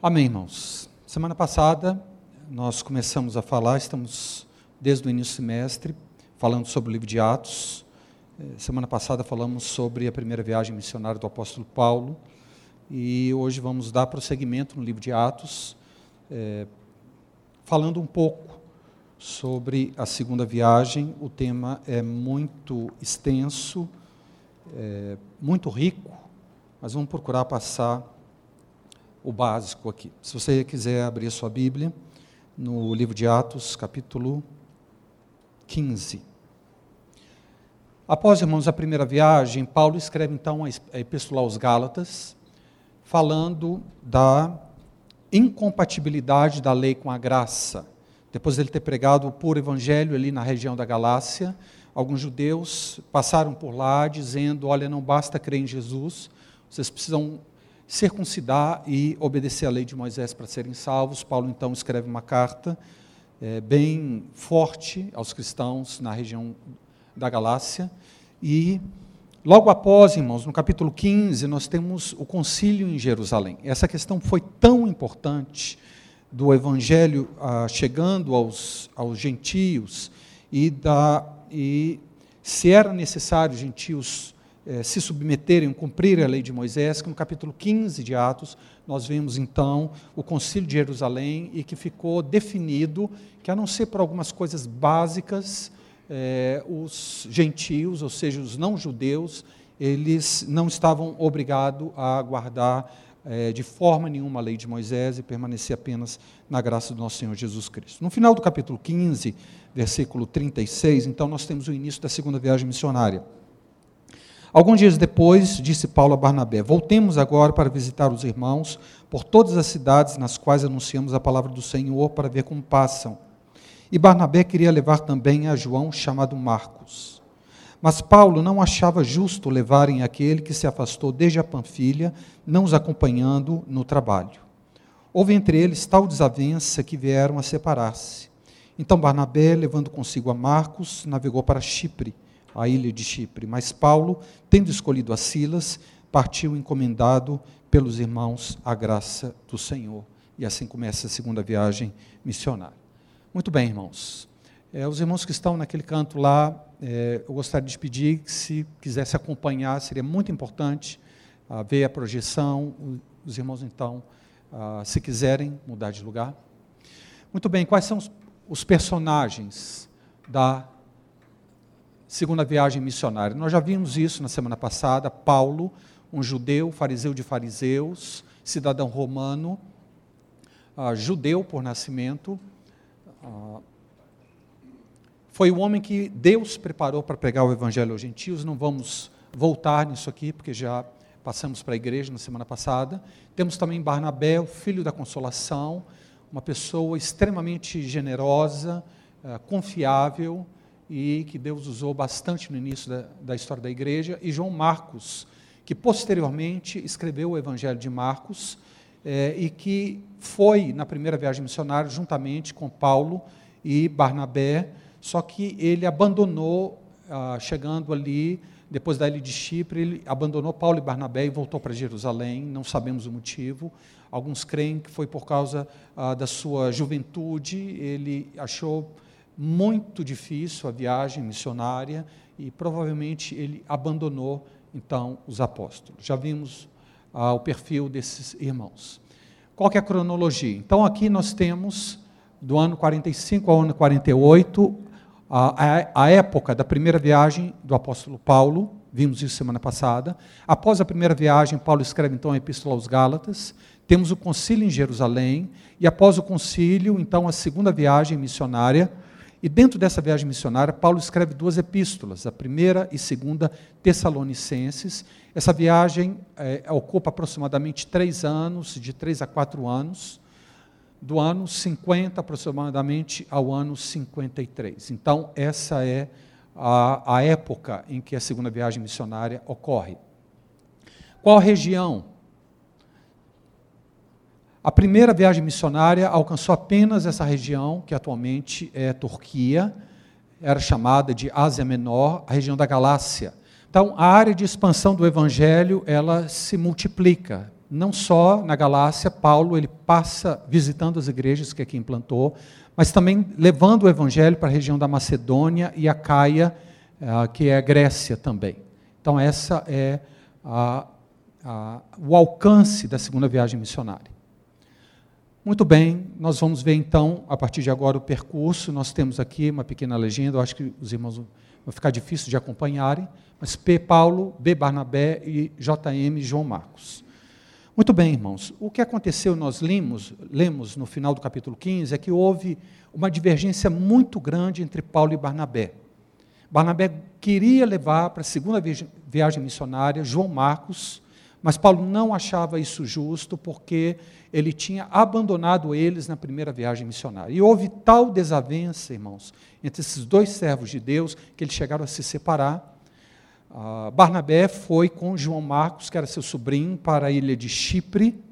Amém, irmãos. Semana passada nós começamos a falar, estamos desde o início do semestre falando sobre o livro de Atos. Eh, semana passada falamos sobre a primeira viagem missionária do apóstolo Paulo e hoje vamos dar prosseguimento no livro de Atos, é, falando um pouco sobre a segunda viagem. O tema é muito extenso, é, muito rico, mas vamos procurar passar o básico aqui. Se você quiser abrir a sua Bíblia, no livro de Atos, capítulo 15. Após, irmãos, a primeira viagem, Paulo escreve então a Epístola aos Gálatas, falando da incompatibilidade da lei com a graça. Depois de ele ter pregado o puro evangelho ali na região da Galácia, alguns judeus passaram por lá dizendo: Olha, não basta crer em Jesus, vocês precisam circuncidar e obedecer à lei de Moisés para serem salvos. Paulo então escreve uma carta é, bem forte aos cristãos na região da Galácia. E logo após, irmãos, no capítulo 15, nós temos o concílio em Jerusalém. Essa questão foi tão importante do evangelho ah, chegando aos, aos gentios e, da, e se era necessário gentios eh, se submeterem, cumprir a lei de Moisés, que no capítulo 15 de Atos nós vemos então o concílio de Jerusalém e que ficou definido que, a não ser por algumas coisas básicas, eh, os gentios, ou seja, os não-judeus, eles não estavam obrigados a guardar eh, de forma nenhuma a lei de Moisés e permanecer apenas na graça do nosso Senhor Jesus Cristo. No final do capítulo 15, versículo 36, então nós temos o início da segunda viagem missionária. Alguns dias depois, disse Paulo a Barnabé: Voltemos agora para visitar os irmãos por todas as cidades nas quais anunciamos a palavra do Senhor para ver como passam. E Barnabé queria levar também a João, chamado Marcos. Mas Paulo não achava justo levarem aquele que se afastou desde a Panfilha, não os acompanhando no trabalho. Houve entre eles tal desavença que vieram a separar-se. Então Barnabé, levando consigo a Marcos, navegou para Chipre a ilha de Chipre. Mas Paulo, tendo escolhido a Silas, partiu encomendado pelos irmãos à graça do Senhor. E assim começa a segunda viagem missionária. Muito bem, irmãos. É, os irmãos que estão naquele canto lá, é, eu gostaria de pedir que, se quisesse acompanhar, seria muito importante ah, ver a projeção. Os irmãos, então, ah, se quiserem mudar de lugar. Muito bem, quais são os, os personagens da segunda viagem missionária. Nós já vimos isso na semana passada. Paulo, um judeu, fariseu de fariseus, cidadão romano, uh, judeu por nascimento, uh, foi o homem que Deus preparou para pregar o evangelho aos gentios. Não vamos voltar nisso aqui, porque já passamos para a igreja na semana passada. Temos também Barnabé, o filho da consolação, uma pessoa extremamente generosa, uh, confiável, e que Deus usou bastante no início da, da história da igreja, e João Marcos, que posteriormente escreveu o Evangelho de Marcos é, e que foi na primeira viagem missionária juntamente com Paulo e Barnabé, só que ele abandonou, ah, chegando ali, depois da ilha de Chipre, ele abandonou Paulo e Barnabé e voltou para Jerusalém, não sabemos o motivo. Alguns creem que foi por causa ah, da sua juventude, ele achou muito difícil a viagem missionária e provavelmente ele abandonou então os apóstolos. Já vimos ah, o perfil desses irmãos. Qual é a cronologia? Então aqui nós temos do ano 45 ao ano 48 a, a, época da primeira viagem do apóstolo Paulo, vimos isso semana passada. Após a primeira viagem, Paulo escreve então a Epístola aos Gálatas. Temos o concílio em Jerusalém e após o concílio, então a segunda viagem missionária e dentro dessa viagem missionária, Paulo escreve duas epístolas, a primeira e segunda Tessalonicenses. Essa viagem é, ocupa aproximadamente três anos, de três a quatro anos, do ano 50 aproximadamente ao ano 53. Então, essa é a, a época em que a segunda viagem missionária ocorre. Qual região a primeira viagem missionária alcançou apenas essa região, que atualmente é Turquia, era chamada de Ásia Menor, a região da Galácia. Então, a área de expansão do evangelho, ela se multiplica. não só na Galácia, Paulo ele passa visitando as igrejas que aqui implantou, mas também levando o evangelho para a região da Macedônia e a Caia, uh, que é a Grécia também. Então, essa é a, a, o alcance da segunda viagem missionária. Muito bem, nós vamos ver então, a partir de agora, o percurso. Nós temos aqui uma pequena legenda, eu acho que os irmãos vão ficar difícil de acompanharem, mas P. Paulo, B. Barnabé e JM João Marcos. Muito bem, irmãos. O que aconteceu, nós lemos, lemos no final do capítulo 15, é que houve uma divergência muito grande entre Paulo e Barnabé. Barnabé queria levar para a segunda viagem missionária João Marcos, mas Paulo não achava isso justo porque ele tinha abandonado eles na primeira viagem missionária. E houve tal desavença, irmãos, entre esses dois servos de Deus que eles chegaram a se separar. Uh, Barnabé foi com João Marcos, que era seu sobrinho, para a ilha de Chipre.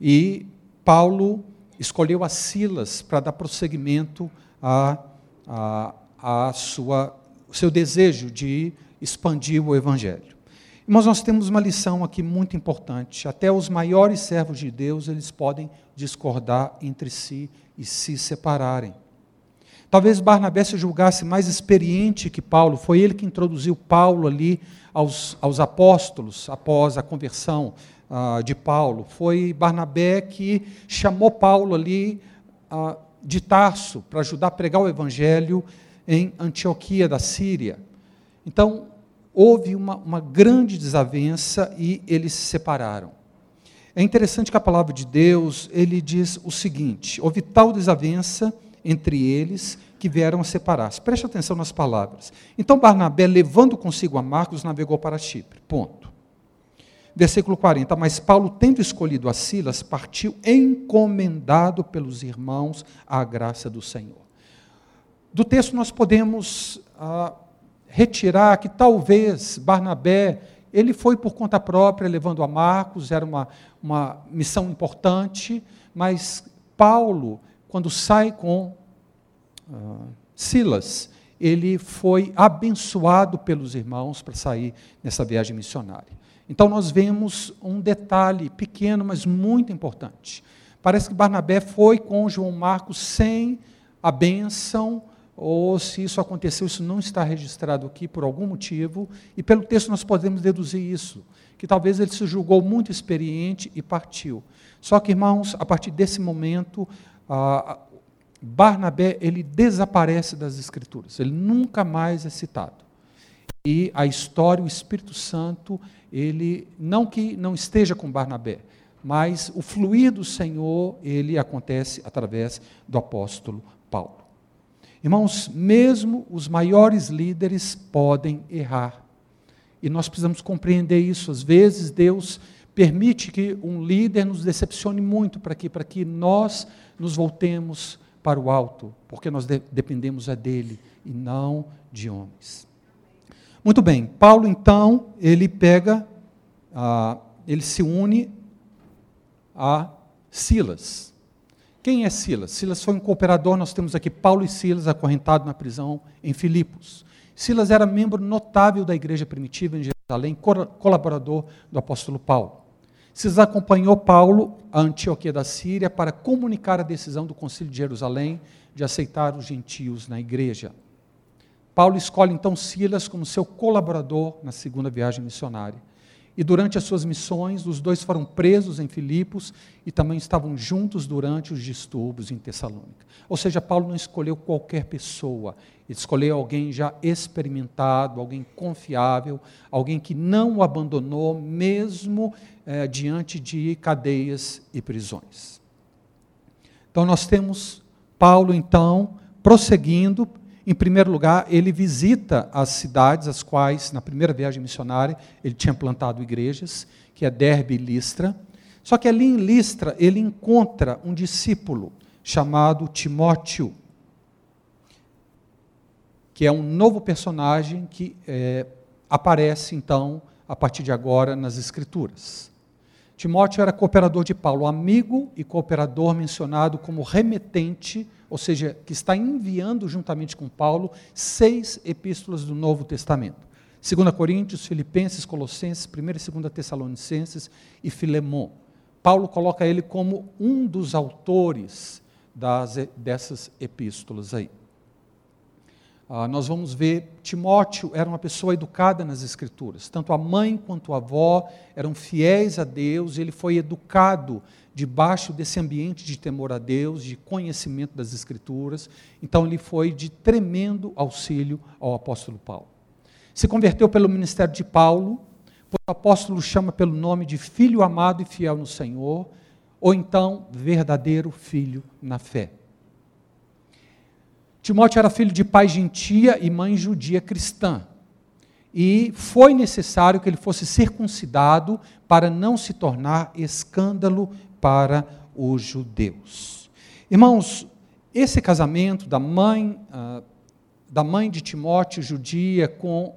E Paulo escolheu a Silas para dar prosseguimento a, a, a sua, seu desejo de expandir o Evangelho. Irmãos, nós temos uma lição aqui muito importante. Até os maiores servos de Deus, eles podem discordar entre si e se separarem. Talvez Barnabé se julgasse mais experiente que Paulo, foi ele que introduziu Paulo ali aos, aos apóstolos após a conversão uh, de Paulo. Foi Barnabé que chamou Paulo ali uh, de Tarso para ajudar a pregar o evangelho em Antioquia da Síria. Então, houve uma, uma grande desavença e eles se separaram. É interessante que a palavra de Deus, ele diz o seguinte: houve tal desavença entre eles que vieram a separar-se. Preste atenção nas palavras. Então Barnabé, levando consigo a Marcos, navegou para Chipre. Ponto. Versículo 40. Mas Paulo, tendo escolhido a Silas, partiu encomendado pelos irmãos à graça do Senhor. Do texto nós podemos ah, retirar que talvez Barnabé ele foi por conta própria levando a Marcos, era uma, uma missão importante, mas Paulo quando sai com uh, Silas, ele foi abençoado pelos irmãos para sair nessa viagem missionária. Então nós vemos um detalhe pequeno, mas muito importante. Parece que Barnabé foi com João Marcos sem a bênção, ou se isso aconteceu, isso não está registrado aqui por algum motivo, e pelo texto nós podemos deduzir isso, que talvez ele se julgou muito experiente e partiu. Só que, irmãos, a partir desse momento, ah, Barnabé ele desaparece das escrituras, ele nunca mais é citado. E a história, o Espírito Santo, ele não que não esteja com Barnabé, mas o fluir do Senhor, ele acontece através do apóstolo Paulo. Irmãos, mesmo os maiores líderes podem errar. E nós precisamos compreender isso. Às vezes Deus permite que um líder nos decepcione muito para que para que nós nos voltemos para o alto, porque nós de dependemos é dele e não de homens. Muito bem, Paulo então, ele pega, ah, ele se une a Silas. Quem é Silas? Silas foi um cooperador, nós temos aqui Paulo e Silas acorrentados na prisão em Filipos. Silas era membro notável da igreja primitiva em Jerusalém, colaborador do apóstolo Paulo. Silas acompanhou Paulo a Antioquia da Síria para comunicar a decisão do Concílio de Jerusalém de aceitar os gentios na igreja. Paulo escolhe então Silas como seu colaborador na segunda viagem missionária. E durante as suas missões, os dois foram presos em Filipos e também estavam juntos durante os distúrbios em Tessalônica. Ou seja, Paulo não escolheu qualquer pessoa, ele escolheu alguém já experimentado, alguém confiável, alguém que não o abandonou, mesmo é, diante de cadeias e prisões. Então, nós temos Paulo, então, prosseguindo em primeiro lugar, ele visita as cidades as quais, na primeira viagem missionária, ele tinha plantado igrejas, que é Derbe e Listra. Só que ali em Listra, ele encontra um discípulo chamado Timóteo, que é um novo personagem que é, aparece, então, a partir de agora, nas Escrituras. Timóteo era cooperador de Paulo, amigo e cooperador mencionado como remetente, ou seja, que está enviando juntamente com Paulo seis epístolas do Novo Testamento. 2 Coríntios, Filipenses, Colossenses, 1 e 2 Tessalonicenses e Filemon. Paulo coloca ele como um dos autores das, dessas epístolas aí. Ah, nós vamos ver, Timóteo era uma pessoa educada nas Escrituras. Tanto a mãe quanto a avó eram fiéis a Deus, ele foi educado debaixo desse ambiente de temor a Deus, de conhecimento das Escrituras. Então, ele foi de tremendo auxílio ao apóstolo Paulo. Se converteu pelo ministério de Paulo, o apóstolo chama pelo nome de filho amado e fiel no Senhor, ou então verdadeiro filho na fé. Timóteo era filho de pai gentia e mãe judia cristã. E foi necessário que ele fosse circuncidado para não se tornar escândalo para os judeus. Irmãos, esse casamento da mãe, uh, da mãe de Timóteo judia com,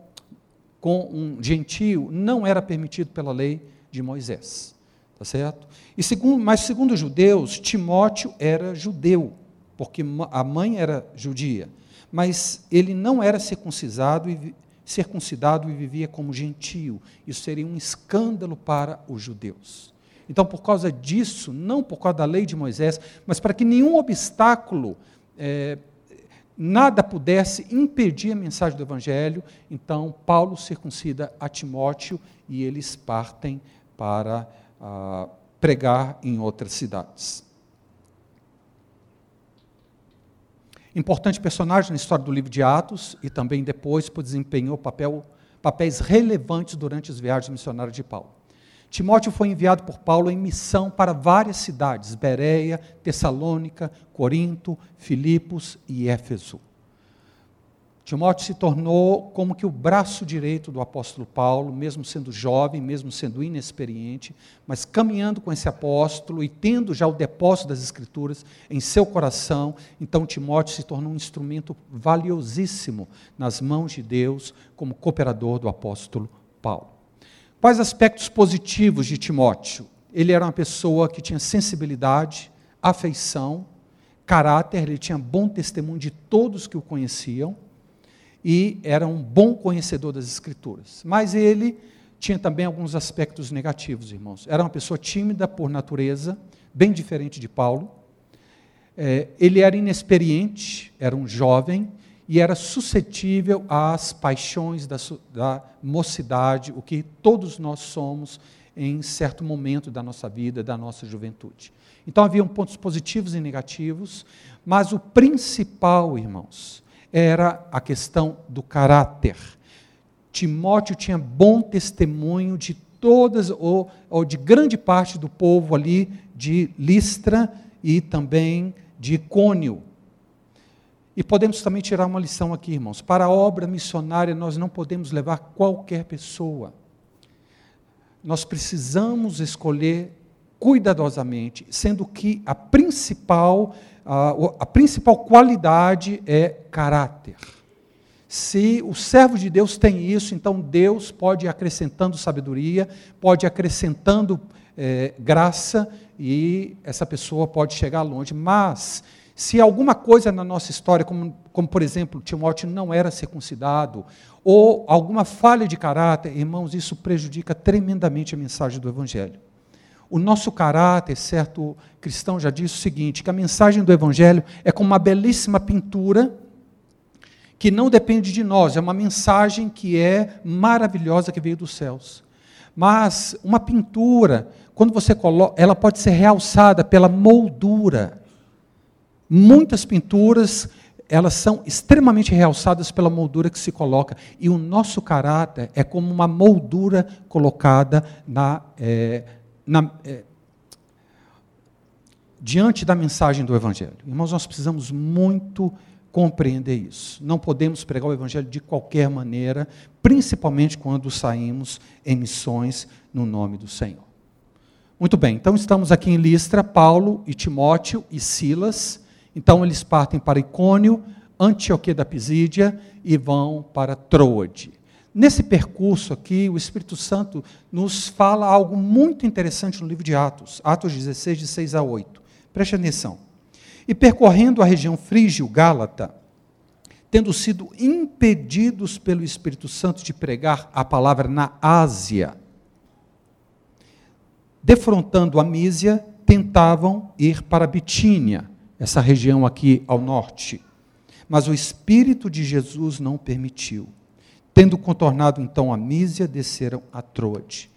com um gentio não era permitido pela lei de Moisés. Tá certo? E segundo, mas segundo os judeus, Timóteo era judeu porque a mãe era judia, mas ele não era circuncisado e, circuncidado e vivia como gentio. Isso seria um escândalo para os judeus. Então, por causa disso, não por causa da lei de Moisés, mas para que nenhum obstáculo, é, nada pudesse impedir a mensagem do Evangelho, então Paulo circuncida a Timóteo e eles partem para ah, pregar em outras cidades. Importante personagem na história do livro de Atos e também depois desempenhou papel, papéis relevantes durante as viagens missionárias de Paulo. Timóteo foi enviado por Paulo em missão para várias cidades: Bereia, Tessalônica, Corinto, Filipos e Éfeso. Timóteo se tornou como que o braço direito do apóstolo Paulo, mesmo sendo jovem, mesmo sendo inexperiente, mas caminhando com esse apóstolo e tendo já o depósito das Escrituras em seu coração, então Timóteo se tornou um instrumento valiosíssimo nas mãos de Deus como cooperador do apóstolo Paulo. Quais aspectos positivos de Timóteo? Ele era uma pessoa que tinha sensibilidade, afeição, caráter, ele tinha bom testemunho de todos que o conheciam e era um bom conhecedor das Escrituras. Mas ele tinha também alguns aspectos negativos, irmãos. Era uma pessoa tímida por natureza, bem diferente de Paulo. É, ele era inexperiente, era um jovem e era suscetível às paixões da, da mocidade, o que todos nós somos em certo momento da nossa vida, da nossa juventude. Então haviam pontos positivos e negativos, mas o principal, irmãos, era a questão do caráter. Timóteo tinha bom testemunho de todas, ou, ou de grande parte do povo ali de Listra e também de Icônio. E podemos também tirar uma lição aqui, irmãos. Para a obra missionária, nós não podemos levar qualquer pessoa. Nós precisamos escolher cuidadosamente, sendo que a principal a, a principal qualidade é caráter. Se o servo de Deus tem isso, então Deus pode ir acrescentando sabedoria, pode ir acrescentando é, graça e essa pessoa pode chegar longe. Mas, se alguma coisa na nossa história, como, como por exemplo, Timóteo não era circuncidado, ou alguma falha de caráter, irmãos, isso prejudica tremendamente a mensagem do Evangelho. O nosso caráter, certo cristão já disse o seguinte: que a mensagem do Evangelho é como uma belíssima pintura que não depende de nós, é uma mensagem que é maravilhosa que veio dos céus. Mas uma pintura, quando você coloca, ela pode ser realçada pela moldura. Muitas pinturas, elas são extremamente realçadas pela moldura que se coloca. E o nosso caráter é como uma moldura colocada na, é, na, é, diante da mensagem do Evangelho. Irmãos, nós precisamos muito compreender isso. Não podemos pregar o Evangelho de qualquer maneira, principalmente quando saímos em missões no nome do Senhor. Muito bem, então estamos aqui em Listra, Paulo e Timóteo e Silas. Então eles partem para Icônio, Antioquia da Pisídia e vão para Troade. Nesse percurso aqui, o Espírito Santo nos fala algo muito interessante no livro de Atos, Atos 16, de 6 a 8. Preste atenção. E percorrendo a região frígio-gálata, tendo sido impedidos pelo Espírito Santo de pregar a palavra na Ásia, defrontando a Mísia, tentavam ir para Bitínia, essa região aqui ao norte. Mas o Espírito de Jesus não permitiu. Tendo contornado então a Mísia, desceram a Troade.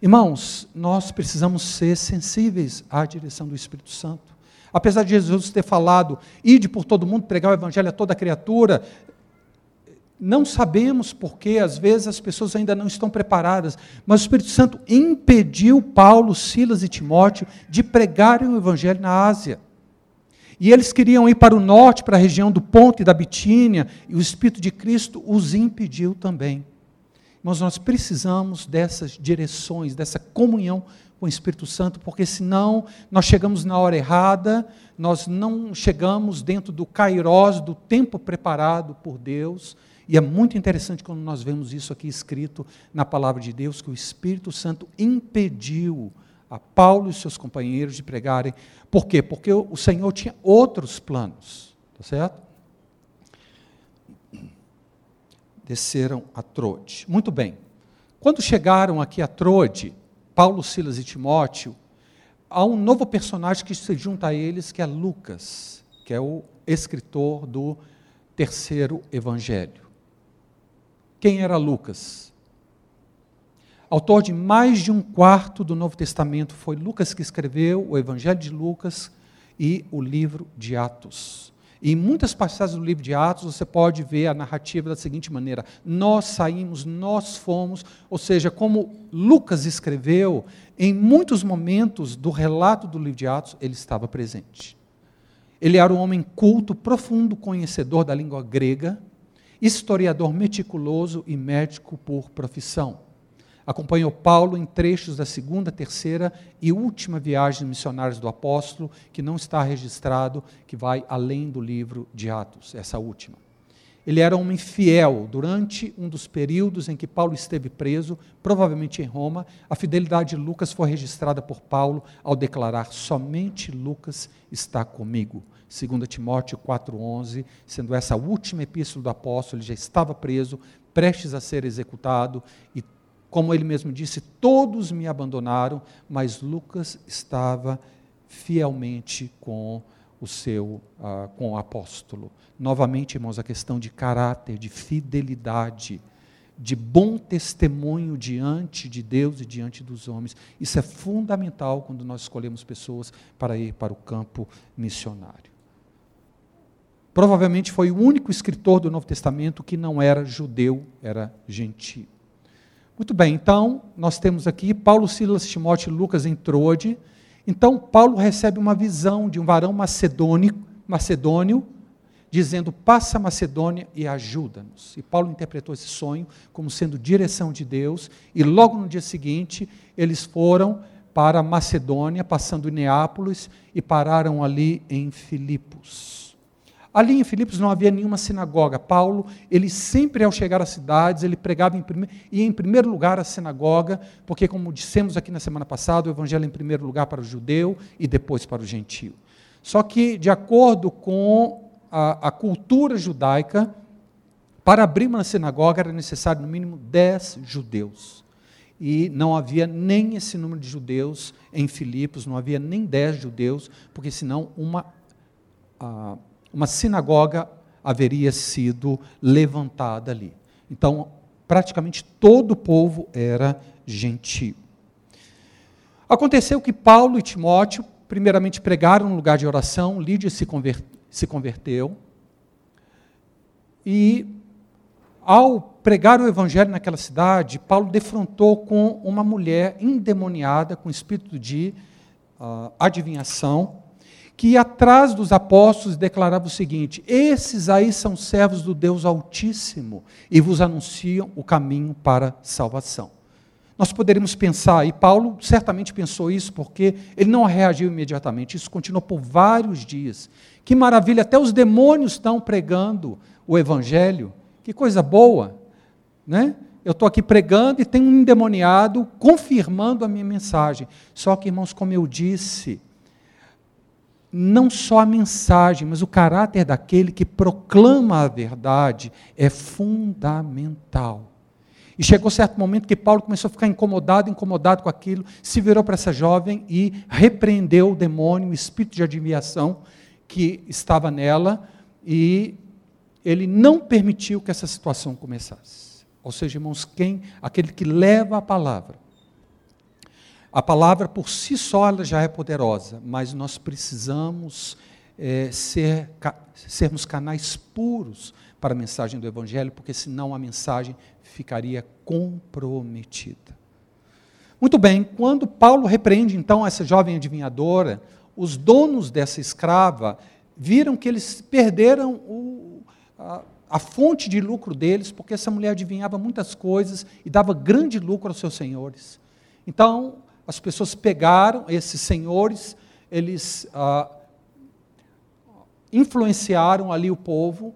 Irmãos, nós precisamos ser sensíveis à direção do Espírito Santo. Apesar de Jesus ter falado, ide por todo mundo, pregar o evangelho a toda criatura, não sabemos porque, às vezes, as pessoas ainda não estão preparadas, mas o Espírito Santo impediu Paulo, Silas e Timóteo de pregarem o Evangelho na Ásia. E eles queriam ir para o norte, para a região do Ponto e da Bitínia, e o Espírito de Cristo os impediu também. Mas nós precisamos dessas direções, dessa comunhão com o Espírito Santo, porque senão nós chegamos na hora errada, nós não chegamos dentro do kairós, do tempo preparado por Deus, e é muito interessante quando nós vemos isso aqui escrito na palavra de Deus, que o Espírito Santo impediu a Paulo e seus companheiros de pregarem. Por quê? Porque o Senhor tinha outros planos, tá certo? Desceram a Trode. Muito bem. Quando chegaram aqui a Trode, Paulo, Silas e Timóteo, há um novo personagem que se junta a eles, que é Lucas, que é o escritor do terceiro evangelho. Quem era Lucas? Autor de mais de um quarto do Novo Testamento, foi Lucas que escreveu o Evangelho de Lucas e o livro de Atos. E em muitas passagens do livro de Atos você pode ver a narrativa da seguinte maneira: nós saímos, nós fomos, ou seja, como Lucas escreveu, em muitos momentos do relato do livro de Atos, ele estava presente. Ele era um homem culto, profundo conhecedor da língua grega, historiador meticuloso e médico por profissão. Acompanhou Paulo em trechos da segunda, terceira e última viagem missionários do apóstolo, que não está registrado, que vai além do livro de Atos, essa última. Ele era um homem fiel durante um dos períodos em que Paulo esteve preso, provavelmente em Roma. A fidelidade de Lucas foi registrada por Paulo ao declarar: Somente Lucas está comigo. 2 Timóteo 4,11, sendo essa a última epístola do apóstolo, ele já estava preso, prestes a ser executado, e como ele mesmo disse, todos me abandonaram, mas Lucas estava fielmente com o seu, uh, com o apóstolo. Novamente, irmãos, a questão de caráter, de fidelidade, de bom testemunho diante de Deus e diante dos homens. Isso é fundamental quando nós escolhemos pessoas para ir para o campo missionário. Provavelmente foi o único escritor do Novo Testamento que não era judeu, era gentio. Muito bem, então, nós temos aqui Paulo, Silas, Timóteo e Lucas em Trode. Então, Paulo recebe uma visão de um varão macedônio, macedônio dizendo: Passa a Macedônia e ajuda-nos. E Paulo interpretou esse sonho como sendo direção de Deus, e logo no dia seguinte, eles foram para Macedônia, passando em Neápolis, e pararam ali em Filipos. Ali em Filipos não havia nenhuma sinagoga. Paulo, ele sempre ao chegar às cidades, ele pregava em primeiro, ia em primeiro lugar à sinagoga, porque como dissemos aqui na semana passada, o evangelho é em primeiro lugar para o judeu e depois para o gentio. Só que, de acordo com a, a cultura judaica, para abrir uma sinagoga era necessário no mínimo dez judeus. E não havia nem esse número de judeus em Filipos, não havia nem dez judeus, porque senão uma uma sinagoga haveria sido levantada ali. Então, praticamente todo o povo era gentio. Aconteceu que Paulo e Timóteo, primeiramente, pregaram no lugar de oração, Lídia se, se converteu, e ao pregar o evangelho naquela cidade, Paulo defrontou com uma mulher endemoniada, com espírito de uh, adivinhação, que atrás dos apóstolos declarava o seguinte: Esses aí são servos do Deus Altíssimo e vos anunciam o caminho para salvação. Nós poderíamos pensar, e Paulo certamente pensou isso, porque ele não reagiu imediatamente, isso continuou por vários dias. Que maravilha, até os demônios estão pregando o Evangelho, que coisa boa, né? Eu estou aqui pregando e tem um endemoniado confirmando a minha mensagem. Só que, irmãos, como eu disse, não só a mensagem, mas o caráter daquele que proclama a verdade é fundamental. E chegou certo momento que Paulo começou a ficar incomodado, incomodado com aquilo, se virou para essa jovem e repreendeu o demônio, o espírito de adivinhação que estava nela, e ele não permitiu que essa situação começasse. Ou seja, irmãos, quem? Aquele que leva a palavra a palavra por si só ela já é poderosa, mas nós precisamos é, ser, sermos canais puros para a mensagem do Evangelho, porque senão a mensagem ficaria comprometida. Muito bem, quando Paulo repreende então essa jovem adivinhadora, os donos dessa escrava viram que eles perderam o, a, a fonte de lucro deles, porque essa mulher adivinhava muitas coisas e dava grande lucro aos seus senhores. Então, as pessoas pegaram esses senhores, eles ah, influenciaram ali o povo,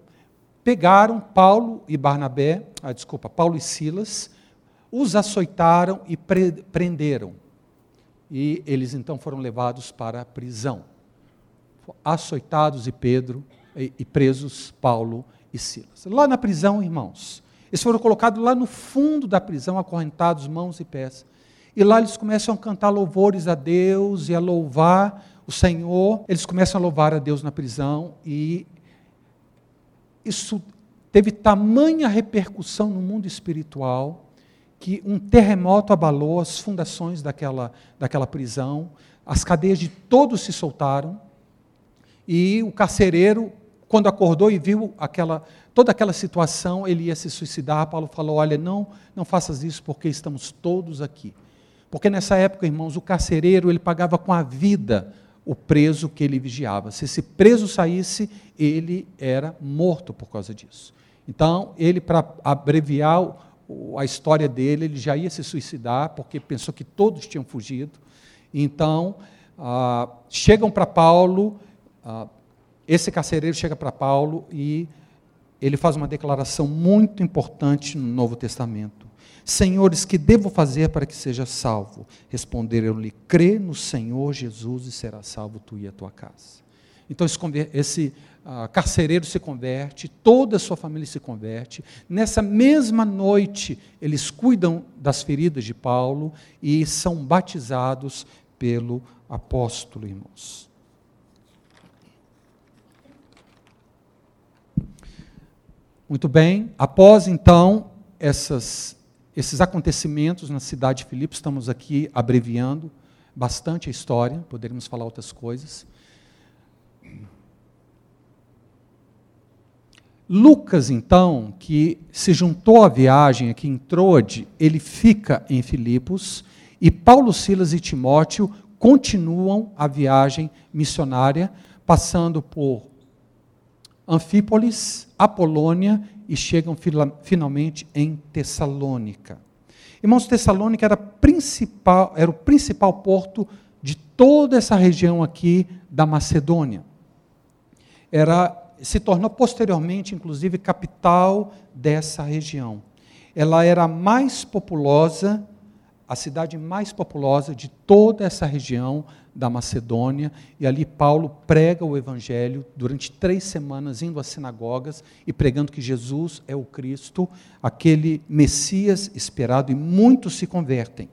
pegaram Paulo e Barnabé, ah, desculpa, Paulo e Silas, os açoitaram e pre prenderam. E eles então foram levados para a prisão. Açoitados e Pedro e, e presos Paulo e Silas. Lá na prisão, irmãos, eles foram colocados lá no fundo da prisão, acorrentados, mãos e pés. E lá eles começam a cantar louvores a Deus e a louvar o Senhor. Eles começam a louvar a Deus na prisão e isso teve tamanha repercussão no mundo espiritual que um terremoto abalou as fundações daquela, daquela prisão, as cadeias de todos se soltaram e o carcereiro, quando acordou e viu aquela, toda aquela situação, ele ia se suicidar. Paulo falou: Olha, não, não faças isso porque estamos todos aqui. Porque nessa época, irmãos, o carcereiro ele pagava com a vida o preso que ele vigiava. Se esse preso saísse, ele era morto por causa disso. Então, ele, para abreviar a história dele, ele já ia se suicidar, porque pensou que todos tinham fugido. Então, ah, chegam para Paulo, ah, esse carcereiro chega para Paulo e ele faz uma declaração muito importante no Novo Testamento. Senhores, que devo fazer para que seja salvo? Responderam-lhe: crê no Senhor Jesus e será salvo tu e a tua casa. Então esse, uh, carcereiro se converte, toda a sua família se converte. Nessa mesma noite, eles cuidam das feridas de Paulo e são batizados pelo apóstolo, irmãos. Muito bem, após então essas esses acontecimentos na cidade de Filipos, estamos aqui abreviando bastante a história, poderíamos falar outras coisas. Lucas, então, que se juntou à viagem aqui em Troade, ele fica em Filipos, e Paulo, Silas e Timóteo continuam a viagem missionária, passando por Anfípolis, Apolônia e chegam finalmente em Tessalônica. Irmãos, Tessalônica era, principal, era o principal porto de toda essa região aqui da Macedônia. Era, se tornou posteriormente, inclusive, capital dessa região. Ela era a mais populosa, a cidade mais populosa de toda essa região da Macedônia, e ali Paulo prega o Evangelho durante três semanas, indo às sinagogas e pregando que Jesus é o Cristo, aquele Messias esperado, e muitos se convertem.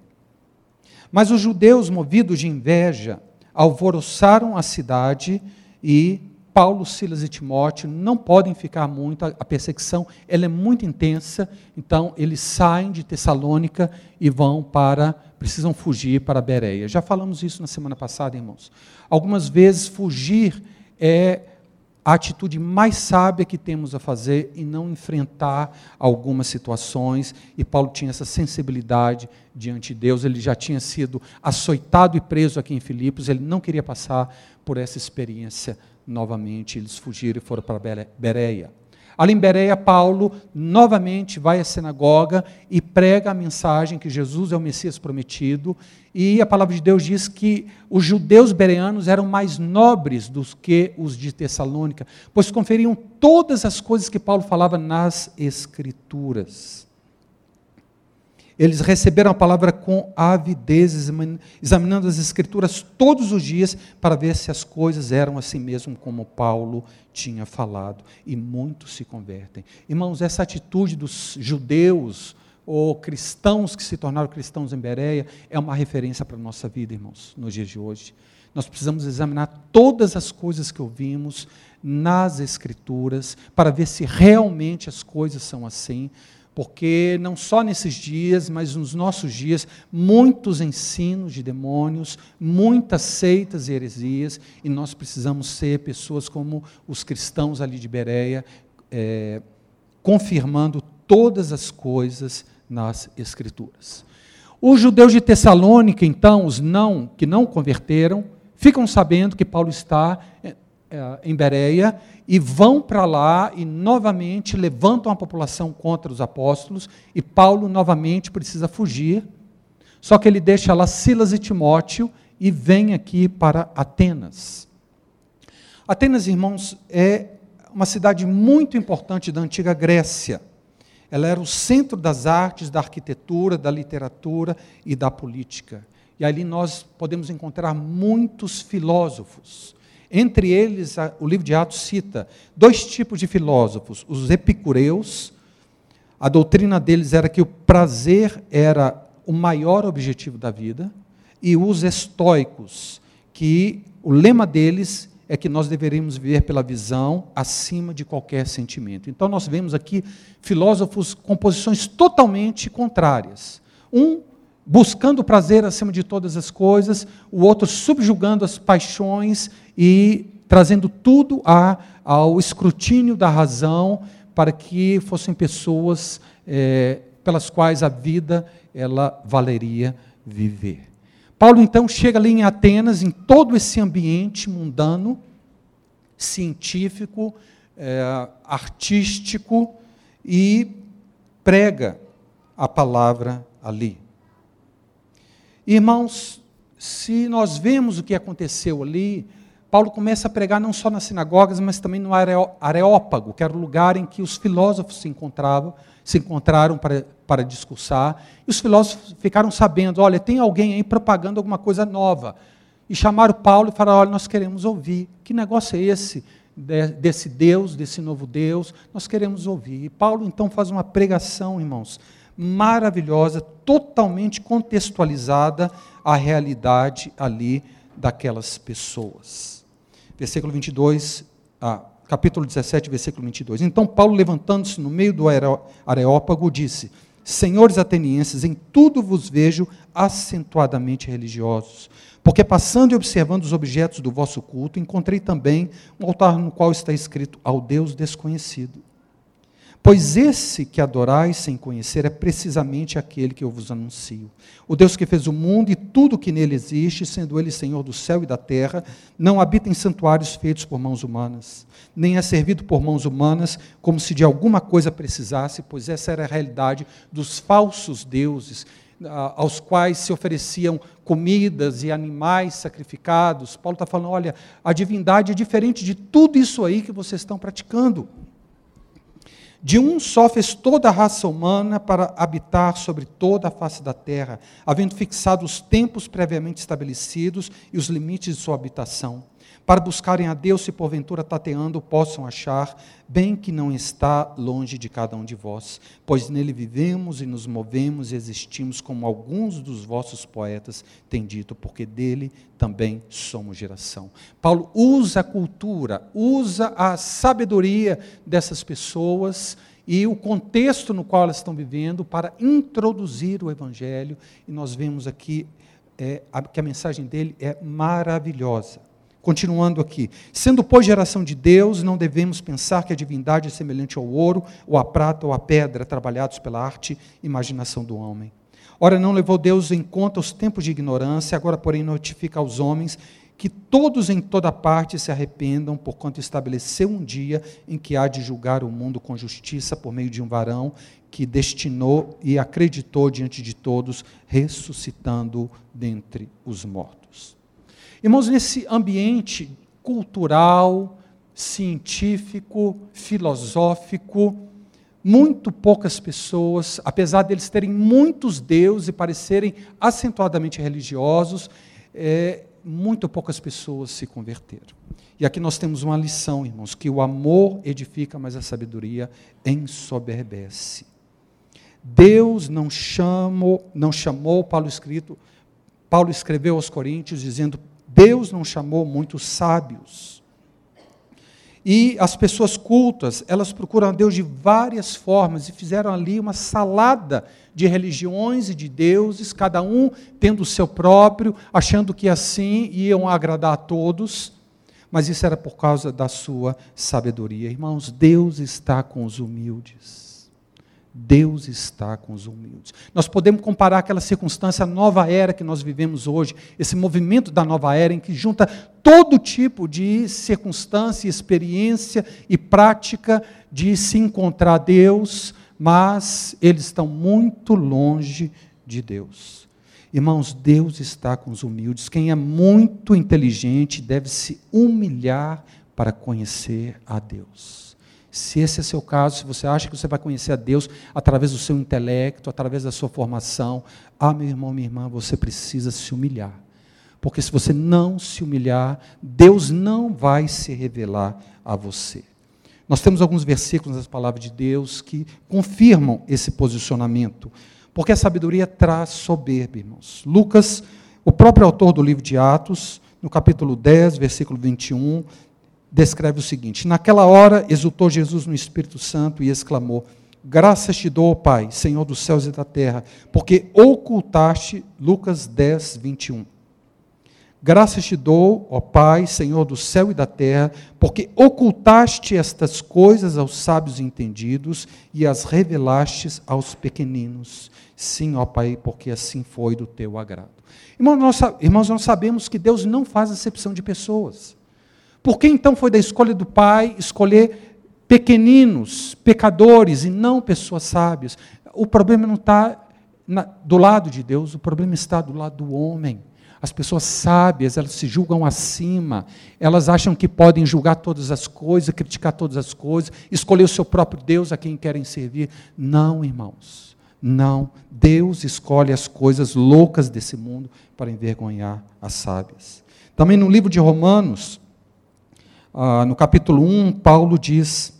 Mas os judeus, movidos de inveja, alvoroçaram a cidade e Paulo, Silas e Timóteo não podem ficar muito, a perseguição ela é muito intensa, então eles saem de Tessalônica e vão para, precisam fugir para Bereia. Já falamos isso na semana passada, irmãos. Algumas vezes fugir é a atitude mais sábia que temos a fazer e não enfrentar algumas situações. E Paulo tinha essa sensibilidade diante de Deus. Ele já tinha sido açoitado e preso aqui em Filipos. Ele não queria passar por essa experiência novamente eles fugiram e foram para Bereia. Ali em Bereia, Paulo novamente vai à sinagoga e prega a mensagem que Jesus é o Messias prometido. E a palavra de Deus diz que os judeus bereanos eram mais nobres do que os de Tessalônica, pois conferiam todas as coisas que Paulo falava nas Escrituras. Eles receberam a palavra com avidez, examinando as Escrituras todos os dias para ver se as coisas eram assim mesmo como Paulo tinha falado. E muitos se convertem. Irmãos, essa atitude dos judeus ou cristãos que se tornaram cristãos em Bereia é uma referência para a nossa vida, irmãos, nos dias de hoje. Nós precisamos examinar todas as coisas que ouvimos nas Escrituras para ver se realmente as coisas são assim porque não só nesses dias, mas nos nossos dias, muitos ensinos de demônios, muitas seitas e heresias, e nós precisamos ser pessoas como os cristãos ali de Bereia, é, confirmando todas as coisas nas Escrituras. Os judeus de Tessalônica, então, os não, que não converteram, ficam sabendo que Paulo está é, em Bereia e vão para lá e novamente levantam a população contra os apóstolos, e Paulo novamente precisa fugir. Só que ele deixa lá Silas e Timóteo e vem aqui para Atenas. Atenas, irmãos, é uma cidade muito importante da antiga Grécia. Ela era o centro das artes, da arquitetura, da literatura e da política. E ali nós podemos encontrar muitos filósofos entre eles, o livro de Atos cita dois tipos de filósofos: os epicureus, a doutrina deles era que o prazer era o maior objetivo da vida, e os estoicos, que o lema deles é que nós deveríamos viver pela visão acima de qualquer sentimento. Então nós vemos aqui filósofos com posições totalmente contrárias. Um buscando prazer acima de todas as coisas, o outro subjugando as paixões e trazendo tudo a, ao escrutínio da razão para que fossem pessoas é, pelas quais a vida ela valeria viver. Paulo então chega ali em Atenas, em todo esse ambiente mundano, científico, é, artístico, e prega a palavra ali. Irmãos, se nós vemos o que aconteceu ali, Paulo começa a pregar não só nas sinagogas, mas também no Areópago, que era o lugar em que os filósofos se encontravam, se encontraram para, para discursar. E os filósofos ficaram sabendo, olha, tem alguém aí propagando alguma coisa nova. E chamaram Paulo e falaram, olha, nós queremos ouvir. Que negócio é esse desse Deus, desse novo Deus? Nós queremos ouvir. E Paulo então faz uma pregação, irmãos, maravilhosa, totalmente contextualizada à realidade ali daquelas pessoas. Versículo 22, ah, capítulo 17, versículo 22. Então Paulo, levantando-se no meio do areópago, disse: Senhores atenienses, em tudo vos vejo acentuadamente religiosos, porque passando e observando os objetos do vosso culto, encontrei também um altar no qual está escrito ao Deus desconhecido. Pois esse que adorais sem conhecer é precisamente aquele que eu vos anuncio. O Deus que fez o mundo e tudo que nele existe, sendo ele Senhor do céu e da terra, não habita em santuários feitos por mãos humanas, nem é servido por mãos humanas como se de alguma coisa precisasse, pois essa era a realidade dos falsos deuses, aos quais se ofereciam comidas e animais sacrificados. Paulo está falando: olha, a divindade é diferente de tudo isso aí que vocês estão praticando. De um só fez toda a raça humana para habitar sobre toda a face da terra, havendo fixado os tempos previamente estabelecidos e os limites de sua habitação, para buscarem a Deus se porventura tateando possam achar, bem que não está longe de cada um de vós, pois nele vivemos e nos movemos e existimos, como alguns dos vossos poetas têm dito, porque dele também somos geração. Paulo usa a cultura, usa a sabedoria dessas pessoas e o contexto no qual elas estão vivendo para introduzir o Evangelho, e nós vemos aqui é, que a mensagem dele é maravilhosa. Continuando aqui, sendo pois geração de Deus, não devemos pensar que a divindade é semelhante ao ouro, ou à prata, ou à pedra, trabalhados pela arte e imaginação do homem. Ora, não levou Deus em conta os tempos de ignorância, agora, porém, notifica aos homens que todos em toda parte se arrependam, porquanto estabeleceu um dia em que há de julgar o mundo com justiça por meio de um varão que destinou e acreditou diante de todos, ressuscitando dentre os mortos. Irmãos, nesse ambiente cultural, científico, filosófico, muito poucas pessoas, apesar deles terem muitos deuses e parecerem acentuadamente religiosos, é, muito poucas pessoas se converteram. E aqui nós temos uma lição, irmãos, que o amor edifica, mas a sabedoria ensoberbece. Deus não chamou, não chamou Paulo escrito, Paulo escreveu aos Coríntios dizendo: Deus não chamou muitos sábios. E as pessoas cultas, elas procuram a Deus de várias formas e fizeram ali uma salada de religiões e de deuses, cada um tendo o seu próprio, achando que assim iam agradar a todos. Mas isso era por causa da sua sabedoria. Irmãos, Deus está com os humildes. Deus está com os humildes. Nós podemos comparar aquela circunstância, a nova era que nós vivemos hoje, esse movimento da nova era, em que junta todo tipo de circunstância, experiência e prática de se encontrar Deus, mas eles estão muito longe de Deus. Irmãos, Deus está com os humildes. Quem é muito inteligente deve se humilhar para conhecer a Deus. Se esse é seu caso, se você acha que você vai conhecer a Deus através do seu intelecto, através da sua formação, ah, meu irmão, minha irmã, você precisa se humilhar. Porque se você não se humilhar, Deus não vai se revelar a você. Nós temos alguns versículos das palavras de Deus que confirmam esse posicionamento. Porque a sabedoria traz soberba, irmãos. Lucas, o próprio autor do livro de Atos, no capítulo 10, versículo 21, descreve o seguinte: Naquela hora exultou Jesus no Espírito Santo e exclamou: Graças te dou, Pai, Senhor dos céus e da terra, porque ocultaste, Lucas 10, 21. Graças te dou, ó Pai, Senhor do céu e da terra, porque ocultaste estas coisas aos sábios entendidos e as revelaste aos pequeninos. Sim, ó Pai, porque assim foi do teu agrado. Irmãos, nós, irmãos, nós sabemos que Deus não faz acepção de pessoas. Por que então foi da escolha do Pai escolher pequeninos, pecadores e não pessoas sábias? O problema não está do lado de Deus, o problema está do lado do homem. As pessoas sábias, elas se julgam acima, elas acham que podem julgar todas as coisas, criticar todas as coisas, escolher o seu próprio Deus a quem querem servir. Não, irmãos, não. Deus escolhe as coisas loucas desse mundo para envergonhar as sábias. Também no livro de Romanos, ah, no capítulo 1, Paulo diz: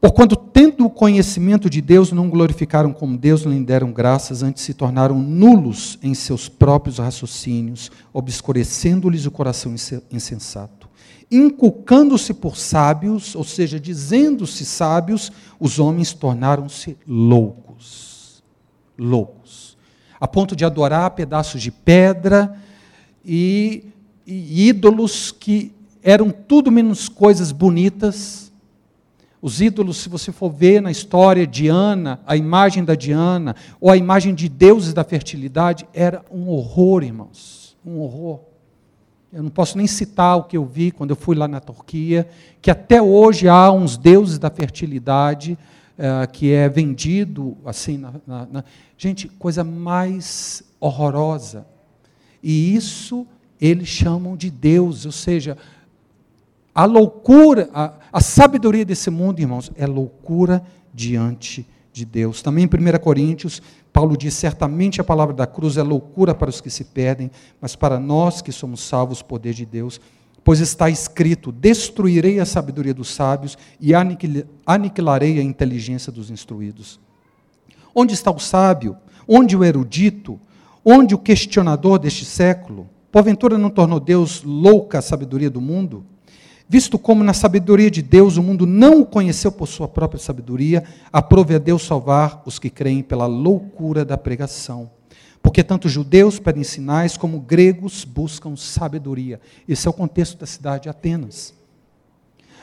Porquanto, tendo o conhecimento de Deus, não glorificaram como Deus, nem deram graças, antes se tornaram nulos em seus próprios raciocínios, obscurecendo-lhes o coração insensato. Inculcando-se por sábios, ou seja, dizendo-se sábios, os homens tornaram-se loucos. Loucos. A ponto de adorar pedaços de pedra e, e ídolos que eram tudo menos coisas bonitas. Os ídolos, se você for ver na história, Diana, a imagem da Diana, ou a imagem de deuses da fertilidade, era um horror, irmãos. Um horror. Eu não posso nem citar o que eu vi quando eu fui lá na Turquia, que até hoje há uns deuses da fertilidade uh, que é vendido assim. Na, na, na... Gente, coisa mais horrorosa. E isso eles chamam de Deus, ou seja, a loucura, a, a sabedoria desse mundo, irmãos, é loucura diante de Deus. Também em 1 Coríntios, Paulo diz: certamente a palavra da cruz é loucura para os que se perdem, mas para nós que somos salvos, poder de Deus. Pois está escrito: destruirei a sabedoria dos sábios e aniquilarei a inteligência dos instruídos. Onde está o sábio? Onde o erudito? Onde o questionador deste século? Porventura não tornou Deus louca a sabedoria do mundo? Visto como na sabedoria de Deus o mundo não o conheceu por sua própria sabedoria, aprove a Deus salvar os que creem pela loucura da pregação. Porque tanto judeus pedem sinais como gregos buscam sabedoria. Esse é o contexto da cidade de Atenas.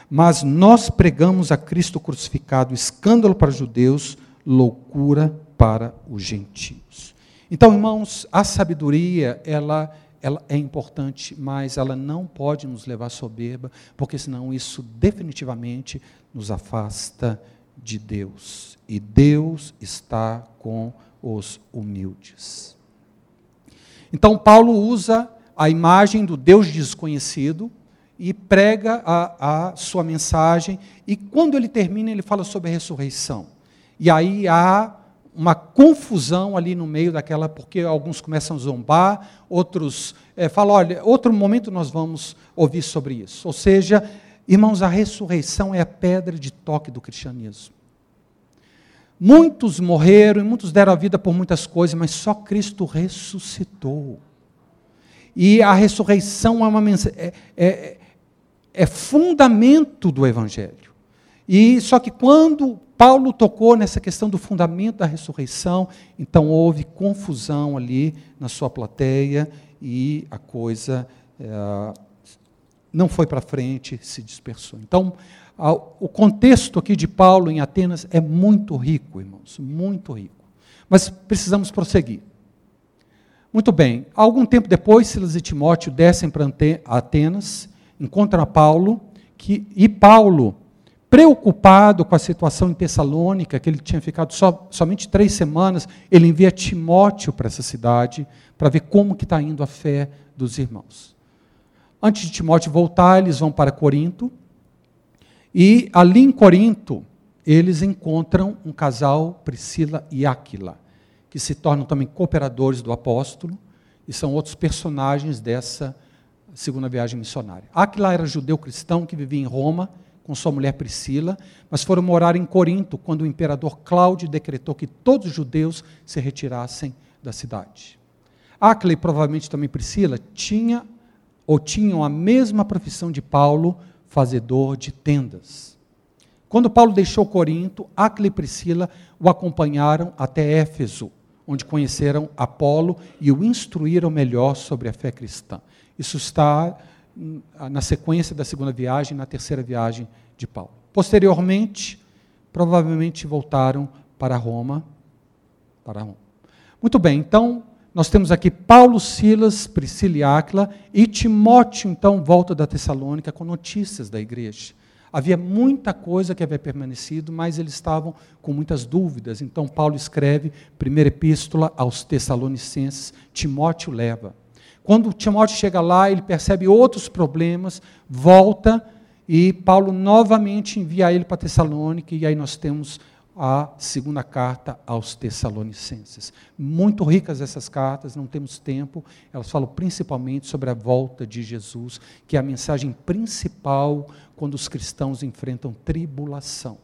Mas nós pregamos a Cristo crucificado, escândalo para os judeus, loucura para os gentios. Então, irmãos, a sabedoria, ela ela é importante, mas ela não pode nos levar à soberba, porque senão isso definitivamente nos afasta de Deus. E Deus está com os humildes. Então, Paulo usa a imagem do Deus desconhecido, e prega a, a sua mensagem, e quando ele termina, ele fala sobre a ressurreição. E aí há uma confusão ali no meio daquela, porque alguns começam a zombar, outros é, falam, olha, outro momento nós vamos ouvir sobre isso. Ou seja, irmãos, a ressurreição é a pedra de toque do cristianismo. Muitos morreram e muitos deram a vida por muitas coisas, mas só Cristo ressuscitou. E a ressurreição é, uma, é, é, é fundamento do Evangelho. E só que quando Paulo tocou nessa questão do fundamento da ressurreição, então houve confusão ali na sua plateia e a coisa é, não foi para frente, se dispersou. Então, o contexto aqui de Paulo em Atenas é muito rico, irmãos, muito rico. Mas precisamos prosseguir. Muito bem, algum tempo depois, Silas e Timóteo descem para Atenas, encontram Paulo, que, e Paulo preocupado com a situação em Tessalônica, que ele tinha ficado só, somente três semanas, ele envia Timóteo para essa cidade para ver como que está indo a fé dos irmãos. Antes de Timóteo voltar, eles vão para Corinto, e ali em Corinto, eles encontram um casal, Priscila e Áquila, que se tornam também cooperadores do apóstolo, e são outros personagens dessa segunda viagem missionária. Áquila era judeu cristão que vivia em Roma, com sua mulher Priscila, mas foram morar em Corinto quando o imperador Cláudio decretou que todos os judeus se retirassem da cidade. Acla e provavelmente também Priscila tinha ou tinham a mesma profissão de Paulo, fazedor de tendas. Quando Paulo deixou Corinto, Acla e Priscila o acompanharam até Éfeso, onde conheceram Apolo e o instruíram melhor sobre a fé cristã. Isso está na sequência da segunda viagem, na terceira viagem de Paulo. Posteriormente, provavelmente voltaram para Roma, para Roma. Muito bem, então nós temos aqui Paulo, Silas, Priscila e Áquila, e Timóteo, então, volta da Tessalônica com notícias da igreja. Havia muita coisa que havia permanecido, mas eles estavam com muitas dúvidas. Então, Paulo escreve, primeira epístola aos Tessalonicenses, Timóteo leva. Quando Timóteo chega lá, ele percebe outros problemas, volta e Paulo novamente envia ele para Tessalônica, e aí nós temos a segunda carta aos Tessalonicenses. Muito ricas essas cartas, não temos tempo, elas falam principalmente sobre a volta de Jesus, que é a mensagem principal quando os cristãos enfrentam tribulação.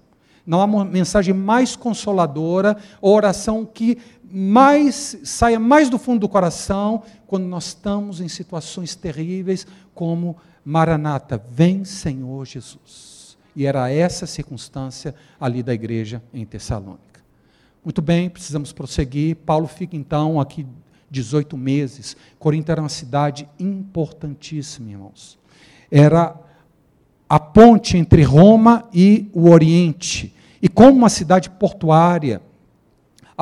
Não há uma mensagem mais consoladora, oração que mais saia mais do fundo do coração quando nós estamos em situações terríveis como Maranata, vem Senhor Jesus. E era essa circunstância ali da igreja em Tessalônica. Muito bem, precisamos prosseguir. Paulo fica então aqui 18 meses. Corinto era uma cidade importantíssima, irmãos. Era a ponte entre Roma e o Oriente. E como uma cidade portuária,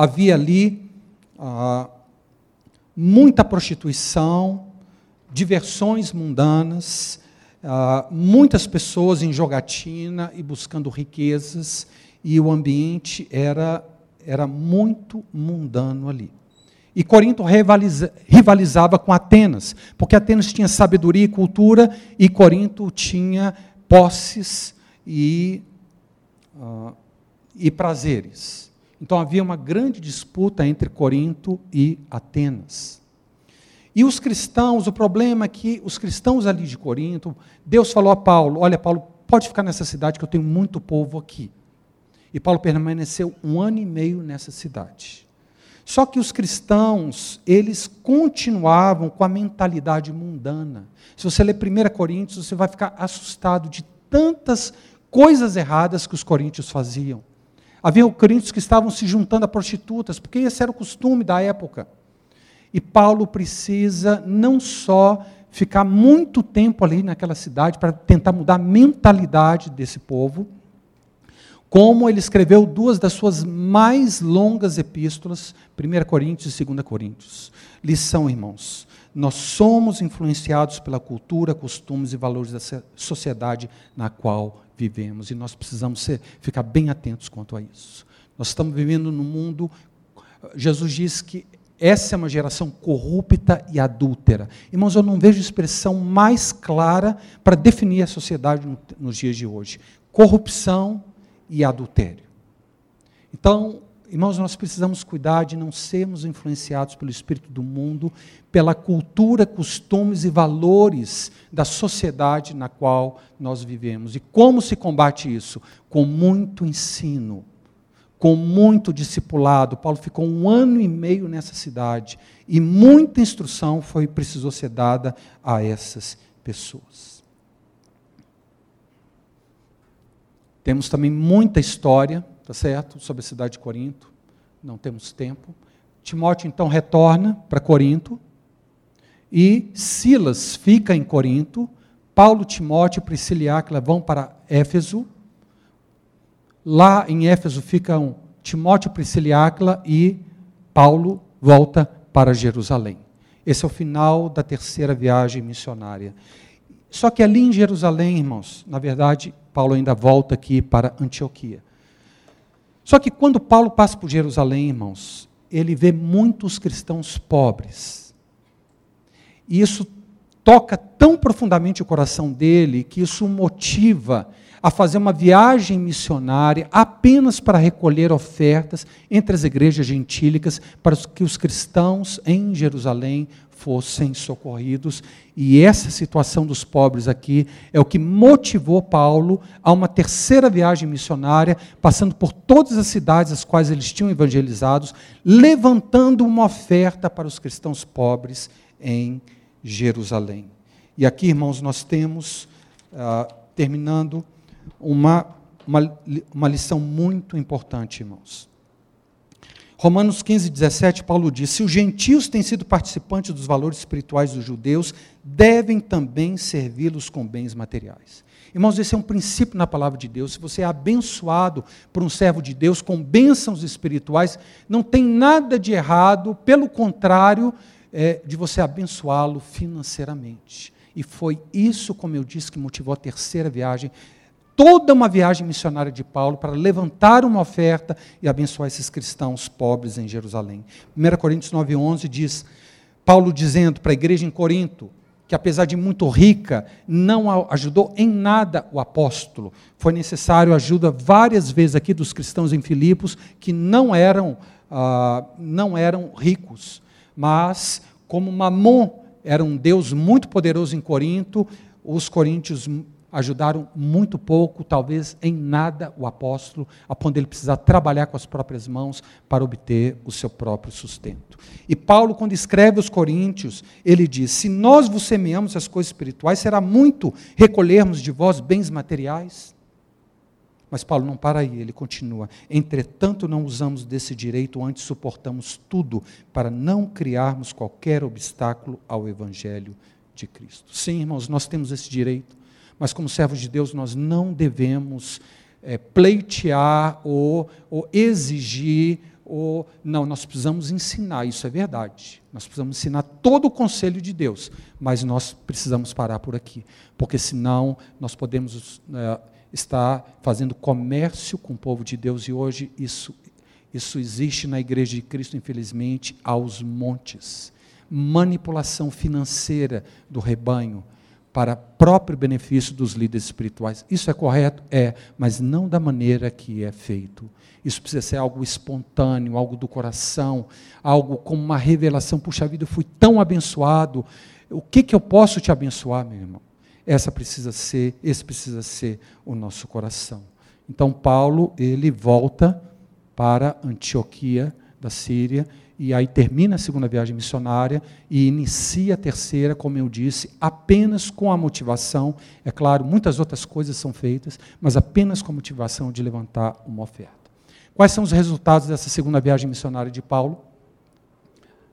havia ali ah, muita prostituição, diversões mundanas, ah, muitas pessoas em jogatina e buscando riquezas, e o ambiente era, era muito mundano ali. E Corinto rivaliza, rivalizava com Atenas, porque Atenas tinha sabedoria e cultura, e Corinto tinha posses e, uh, e prazeres. Então havia uma grande disputa entre Corinto e Atenas. E os cristãos, o problema é que os cristãos ali de Corinto, Deus falou a Paulo: Olha, Paulo, pode ficar nessa cidade que eu tenho muito povo aqui. E Paulo permaneceu um ano e meio nessa cidade. Só que os cristãos, eles continuavam com a mentalidade mundana. Se você ler 1 Coríntios, você vai ficar assustado de tantas coisas erradas que os coríntios faziam. Havia coríntios que estavam se juntando a prostitutas, porque esse era o costume da época. E Paulo precisa não só ficar muito tempo ali naquela cidade para tentar mudar a mentalidade desse povo, como ele escreveu duas das suas mais longas epístolas, 1 Coríntios e 2 Coríntios. Lição, irmãos. Nós somos influenciados pela cultura, costumes e valores da sociedade na qual vivemos e nós precisamos ser, ficar bem atentos quanto a isso. Nós estamos vivendo num mundo, Jesus diz que essa é uma geração corrupta e adúltera. Irmãos, eu não vejo expressão mais clara para definir a sociedade nos dias de hoje: corrupção e adultério. Então, irmãos, nós precisamos cuidar de não sermos influenciados pelo espírito do mundo, pela cultura, costumes e valores da sociedade na qual nós vivemos. E como se combate isso? Com muito ensino, com muito discipulado. Paulo ficou um ano e meio nessa cidade e muita instrução foi precisou ser dada a essas pessoas. Temos também muita história tá certo? Sobre a cidade de Corinto. Não temos tempo. Timóteo então retorna para Corinto e Silas fica em Corinto. Paulo, Timóteo, Priscila e Áquila vão para Éfeso. Lá em Éfeso ficam Timóteo, Priscila e Áquila e Paulo volta para Jerusalém. Esse é o final da terceira viagem missionária. Só que ali em Jerusalém, irmãos, na verdade, Paulo ainda volta aqui para Antioquia. Só que quando Paulo passa por Jerusalém, irmãos, ele vê muitos cristãos pobres. E isso toca tão profundamente o coração dele que isso motiva a fazer uma viagem missionária apenas para recolher ofertas entre as igrejas gentílicas para que os cristãos em Jerusalém fossem socorridos. E essa situação dos pobres aqui é o que motivou Paulo a uma terceira viagem missionária, passando por todas as cidades as quais eles tinham evangelizados, levantando uma oferta para os cristãos pobres em Jerusalém. E aqui, irmãos, nós temos, ah, terminando, uma, uma, uma lição muito importante, irmãos. Romanos 15, 17, Paulo diz: Se os gentios têm sido participantes dos valores espirituais dos judeus, devem também servi-los com bens materiais. Irmãos, esse é um princípio na palavra de Deus. Se você é abençoado por um servo de Deus com bênçãos espirituais, não tem nada de errado, pelo contrário, é, de você abençoá-lo financeiramente. E foi isso, como eu disse, que motivou a terceira viagem toda uma viagem missionária de Paulo para levantar uma oferta e abençoar esses cristãos pobres em Jerusalém. 1 Coríntios 9,11 diz, Paulo dizendo para a igreja em Corinto, que apesar de muito rica, não ajudou em nada o apóstolo. Foi necessário ajuda várias vezes aqui dos cristãos em Filipos, que não eram, ah, não eram ricos, mas como Mamon era um Deus muito poderoso em Corinto, os coríntios ajudaram muito pouco, talvez em nada, o apóstolo, a ponto ele precisar trabalhar com as próprias mãos para obter o seu próprio sustento. E Paulo, quando escreve aos Coríntios, ele diz: Se nós vos semeamos as coisas espirituais, será muito recolhermos de vós bens materiais? Mas Paulo não para aí, ele continua. Entretanto, não usamos desse direito, antes suportamos tudo para não criarmos qualquer obstáculo ao evangelho de Cristo. Sim, irmãos, nós temos esse direito mas como servos de Deus nós não devemos é, pleitear ou, ou exigir ou não, nós precisamos ensinar, isso é verdade. Nós precisamos ensinar todo o conselho de Deus, mas nós precisamos parar por aqui, porque senão nós podemos é, estar fazendo comércio com o povo de Deus e hoje isso isso existe na igreja de Cristo, infelizmente, aos montes. Manipulação financeira do rebanho, para próprio benefício dos líderes espirituais. Isso é correto? É, mas não da maneira que é feito. Isso precisa ser algo espontâneo, algo do coração, algo como uma revelação. Puxa vida, eu fui tão abençoado. O que, que eu posso te abençoar, meu irmão? Essa precisa ser, esse precisa ser o nosso coração. Então Paulo, ele volta para Antioquia da Síria e aí termina a segunda viagem missionária e inicia a terceira, como eu disse, apenas com a motivação, é claro, muitas outras coisas são feitas, mas apenas com a motivação de levantar uma oferta. Quais são os resultados dessa segunda viagem missionária de Paulo?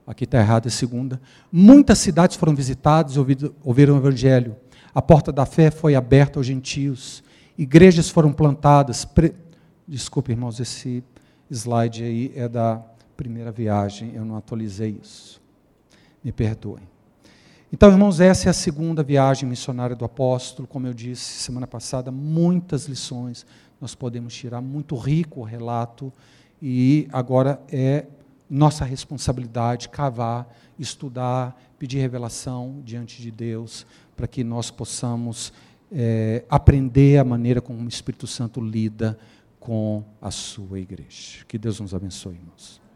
Aqui está errado a segunda. Muitas cidades foram visitadas ouviram o evangelho. A porta da fé foi aberta aos gentios. Igrejas foram plantadas. Pre... Desculpe, irmãos, esse slide aí é da primeira viagem, eu não atualizei isso. Me perdoem. Então, irmãos, essa é a segunda viagem missionária do apóstolo. Como eu disse semana passada, muitas lições nós podemos tirar, muito rico o relato, e agora é nossa responsabilidade cavar, estudar, pedir revelação diante de Deus, para que nós possamos é, aprender a maneira como o Espírito Santo lida com a sua igreja. Que Deus nos abençoe, irmãos.